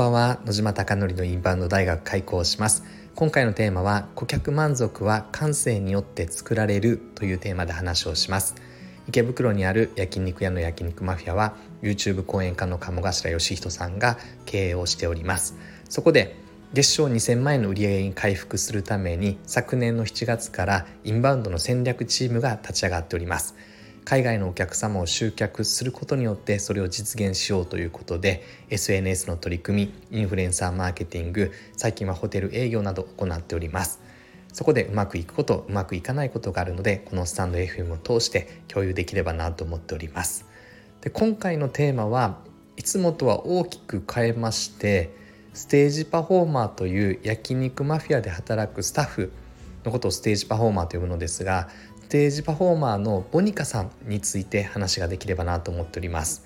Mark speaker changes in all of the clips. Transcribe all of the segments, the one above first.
Speaker 1: ばんは。野島貴則のインバウンド大学開校します。今回のテーマは顧客満足は感性によって作られるというテーマで話をします。池袋にある焼肉屋の焼肉マフィアは YouTube 講演家の鴨頭義人さんが経営をしております。そこで月賞2000万円の売上に回復するために昨年の7月からインバウンドの戦略チームが立ち上がっております。海外のお客様を集客することによってそれを実現しようということで SNS の取り組みインフルエンサーマーケティング最近はホテル営業など行っております。そこでうまくいくことうまくいかないことがあるのでこのスタンド FM を通して共有できればなと思っております。で今回のテーマはいつもとは大きく変えましてステージパフォーマーという焼肉マフィアで働くスタッフのことをステージパフォーマーと呼ぶのですがテージパフォーマーのボニカさんについて話ができればなと思っております。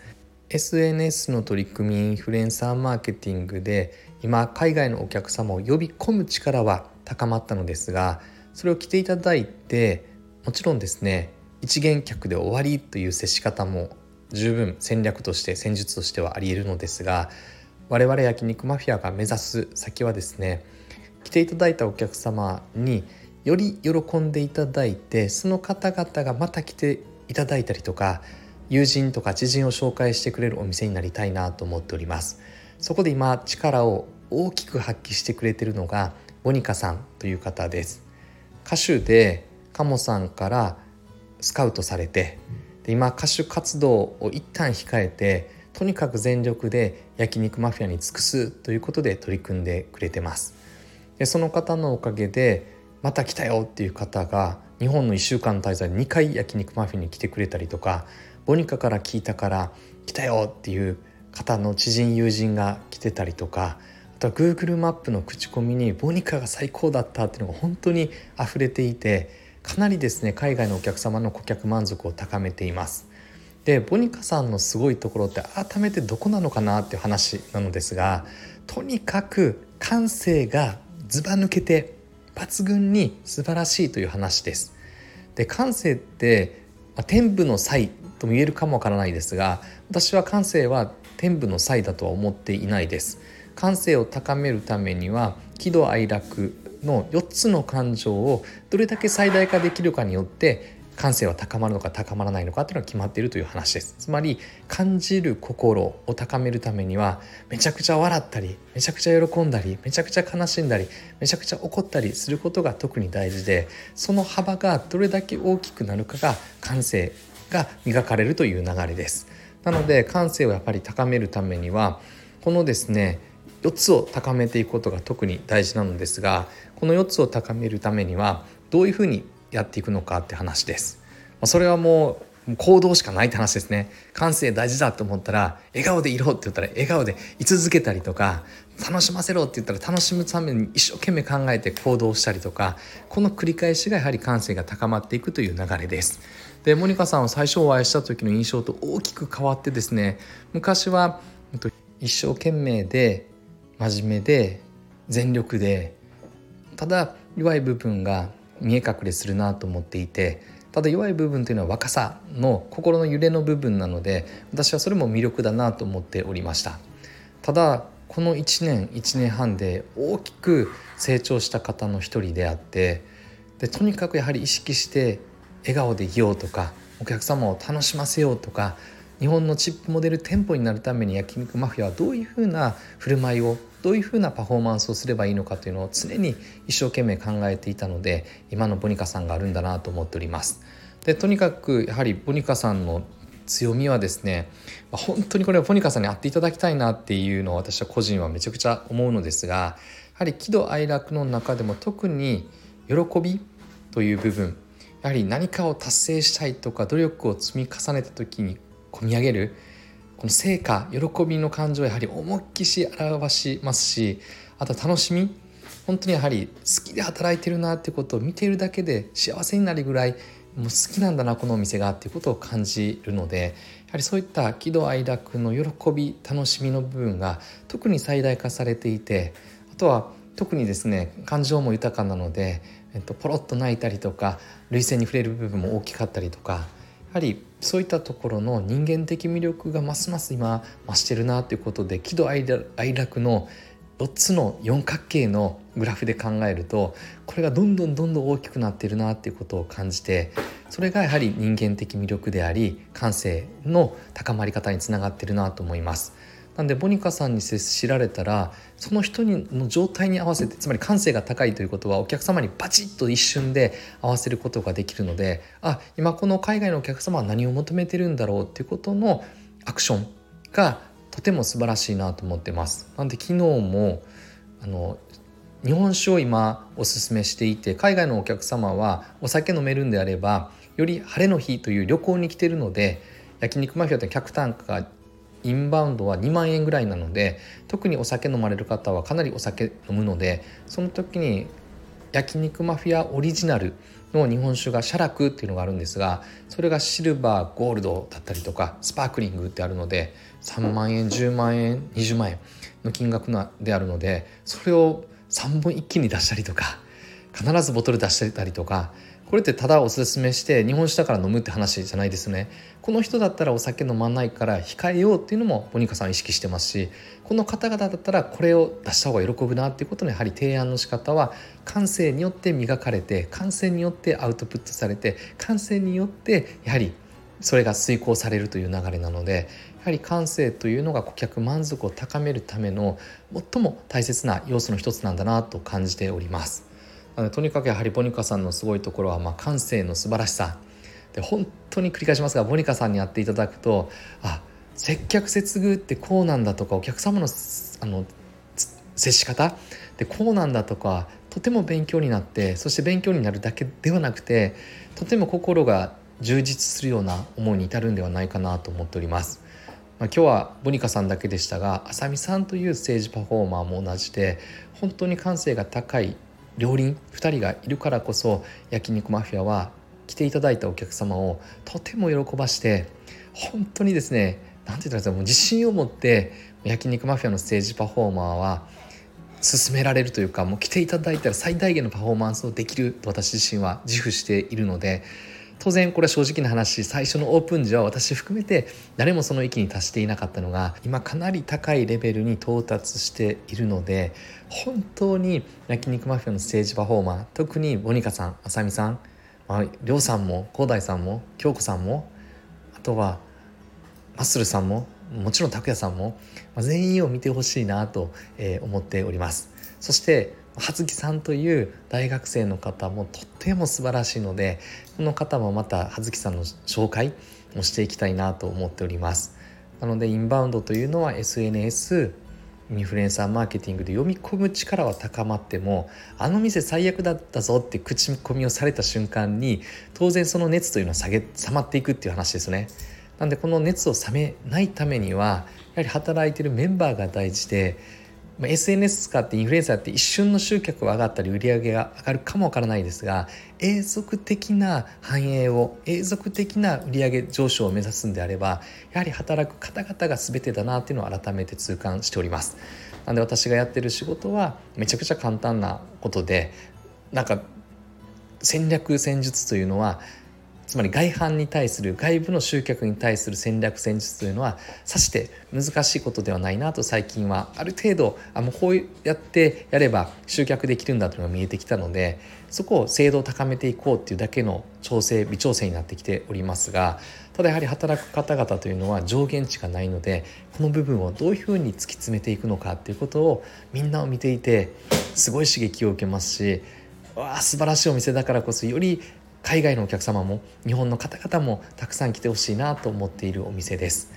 Speaker 1: SNS の取り組みインフルエンサーマーケティングで今海外のお客様を呼び込む力は高まったのですがそれを着ていただいてもちろんですね一元客で終わりという接し方も十分戦略として戦術としてはありえるのですが我々焼肉マフィアが目指す先はですね来ていただいたお客様により喜んでいただいてその方々がまた来ていただいたりとか友人とか知人を紹介してくれるお店になりたいなと思っております。そこで今力を大きく発揮してくれているのがボニカさんという方です。歌手でカモさんからスカウトされてで今歌手活動を一旦控えてとにかく全力で焼肉マフィアに尽くすということで取り組んでくれてます。でその方のおかげでまた来たよっていう方が日本の1週間滞在で2回焼肉マフィンに来てくれたりとかボニカから聞いたから来たよっていう方の知人友人が来てたりとかあとは Google マップの口コミにボニカが最高だったっていうのが本当に溢れていてかなりですね海外のお客様の顧客満足を高めています。でボニカさんのすごいところって改めてどこなのかなっていう話なのですがとにかく感性がずば抜けて抜群に素晴らしいという話です。で感性って、まあ、天賦の才とも言えるかもわからないですが私は感性は天賦の才だとは思っていないです。感性を高めるためには喜怒哀楽の4つの感情をどれだけ最大化できるかによって感性は高まるのか高まらないのかっていうのが決まっているという話です。つまり感じる心を高めるためにはめちゃくちゃ笑ったりめちゃくちゃ喜んだりめちゃくちゃ悲しんだりめちゃくちゃ怒ったりすることが特に大事でその幅がどれだけ大きくなるかが感性が磨かれるという流れです。なので感性をやっぱり高めるためにはこのですね4つを高めていくことが特に大事なのですがこの4つを高めるためにはどういうふうにやっていくのかって話です。それはもう行動しかないって話ですね。感性大事だと思ったら、笑顔でいろって言ったら笑顔で居続けたりとか、楽しませろって言ったら楽しむために一生懸命考えて行動したりとか、この繰り返しがやはり感性が高まっていくという流れです。で、モニカさんは最初お会いした時の印象と大きく変わってですね、昔は一生懸命で真面目で全力で、ただ弱い部分が見え隠れするなと思っていてただ弱い部分というのは若さの心の揺れの部分なので私はそれも魅力だなと思っておりました。ただこの1年1年半で大きく成長した方の一人であってでとにかくやはり意識して笑顔でいようとかお客様を楽しませようとか日本のチップモデル店舗になるために焼肉マフィアはどういうふうな振る舞いをどういうふうなパフォーマンスをすればいいのかというのを常に一生懸命考えていたので今のボニカさんがあるんだなと思っております。でとにかくやはりボニカさんの強みはですね本当にこれはボニカさんに会っていただきたいなっていうのを私は個人はめちゃくちゃ思うのですがやはり喜怒哀楽の中でも特に喜びという部分やはり何かを達成したいとか努力を積み重ねた時に込み上げるこの成果喜びの感情をやはり思いっきし表しますしあと楽しみ本当にやはり好きで働いてるなってことを見ているだけで幸せになるぐらいもう好きなんだなこのお店がっていうことを感じるのでやはりそういった喜怒哀楽の喜び楽しみの部分が特に最大化されていてあとは特にですね感情も豊かなので、えっと、ポロッと泣いたりとか涙腺に触れる部分も大きかったりとかやはりそういったところの人間的魅力がますます今増してるなということで喜怒哀楽の4つの四角形のグラフで考えるとこれがどんどんどんどん大きくなってるなっていうことを感じてそれがやはり人間的魅力であり感性の高まり方につながってるなと思います。なんでボニカさんに接しられたらその人にの状態に合わせてつまり感性が高いということはお客様にバチッと一瞬で合わせることができるのであ今この海外のお客様は何を求めてるんだろうっていうことのアクションがとても素晴らしいなと思ってます。なんで昨日もあの日本酒を今おすすめしていて海外のお客様はお酒飲めるんであればより晴れの日という旅行に来てるので焼肉マフィアって客単価がインバウンドは2万円ぐらいなので特にお酒飲まれる方はかなりお酒飲むのでその時に焼肉マフィアオリジナルの日本酒がシャラクっていうのがあるんですがそれがシルバーゴールドだったりとかスパークリングってあるので3万円10万円20万円の金額であるのでそれを3本一気に出したりとか必ずボトル出してたりとかこれってただおすすめして日本酒だから飲むって話じゃないですねこの人だったらお酒飲まないから控えようっていうのもモニカさん意識してますしこの方々だったらこれを出した方が喜ぶなっていうことのやはり提案の仕方は感性によって磨かれて感性によってアウトプットされて感性によってやはりそれが遂行されるという流れなのでやはり感性というのが顧客満足を高めるための最も大切な要素の一つなんだなと感じております。なのとにかくやはりボニカさんのすごいところは、まあ、感性の素晴らしさで本当に繰り返しますがボニカさんにやっていただくとあ接客接遇ってこうなんだとかお客様のあの接し方でこうなんだとかとても勉強になってそして勉強になるだけではなくてとても心が充実するような思いに至るんではないかなと思っております。まあ、今日はボニカさんだけでしたがあさみさんというステージパフォーマーも同じで本当に感性が高い両輪2人がいるからこそ焼肉マフィアは来ていただいたお客様をとても喜ばして本当にですね何て言ったらいいですかもう自信を持って焼肉マフィアのステージパフォーマーは進められるというかもう来ていただいたら最大限のパフォーマンスをできると私自身は自負しているので当然これは正直な話最初のオープン時は私含めて誰もその域に達していなかったのが今かなり高いレベルに到達しているので本当に焼肉マフィアのステージパフォーマー特にボニカさんあさみさんまあ、りょうさんも広大さんも京子さんもあとはマッスルさんももちろん拓也さんも、まあ、全員を見てほしいなと、えー、思っております。そして葉月さんという大学生の方もとっても素晴らしいのでこの方もまた葉月さんの紹介もしていきたいなと思っております。なのでインバウンドというのは SNS インフルエンサーマーケティングで読み込む力は高まってもあの店最悪だったぞって口コミをされた瞬間に当然その熱というのは下げ冷まっていくっていう話ですね。なんでこの熱を冷めないためにはやはり働いてるメンバーが大事でまあ、SNS 使ってインフルエンサーって一瞬の集客は上がったり売り上げが上がるかもわからないですが永続的な繁栄を永続的な売り上げ上昇を目指すんであればやはり働く方々が全てだなっていうのを改めて痛感しております。なので私がやってる仕事はめちゃくちゃ簡単なことでなんか戦略戦術というのはつまり外反に対する外部の集客に対する戦略戦術というのはさして難しいことではないなと最近はある程度あもうこうやってやれば集客できるんだというのが見えてきたのでそこを精度を高めていこうっていうだけの調整微調整になってきておりますがただやはり働く方々というのは上限値がないのでこの部分をどういうふうに突き詰めていくのかっていうことをみんなを見ていてすごい刺激を受けますしわあ素晴らしいお店だからこそより海外のお客様も日本の方々もたくさん来てほしいなと思っているお店です。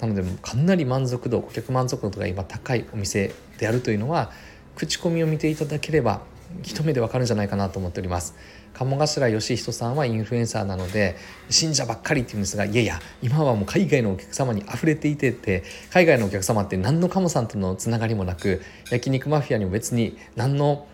Speaker 1: なのでかなり満足度顧客満足度が今高いお店であるというのは口コミを見ていただければ一目でわかるんじゃないかなと思っております。鴨頭義人さんはインフルエンサーなので信者ばっかりって言うんですがいやいや今はもう海外のお客様に溢れていてて海外のお客様って何の鴨さんとのつながりもなく焼肉マフィアにも別に何の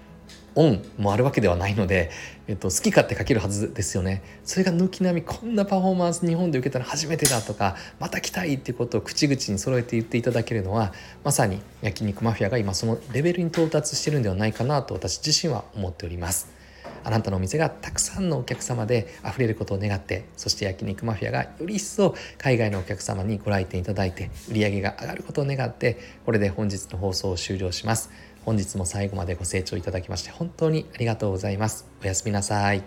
Speaker 1: オンもあるわけではないので、えっと、好き勝手書けるはずですよね。それが軒並みこんなパフォーマンス日本で受けたの初めてだとかまた来たいっていうことを口々に揃えて言っていただけるのはまさに焼肉マフィアが今そのレベルに到達してるんではないかなと私自身は思っております。あなたのお店がたくさんのお客様で溢れることを願ってそして焼肉マフィアがより一層海外のお客様にご来店いただいて売り上げが上がることを願ってこれで本日の放送を終了します。本日も最後までご清聴いただきまして本当にありがとうございます。おやすみなさい。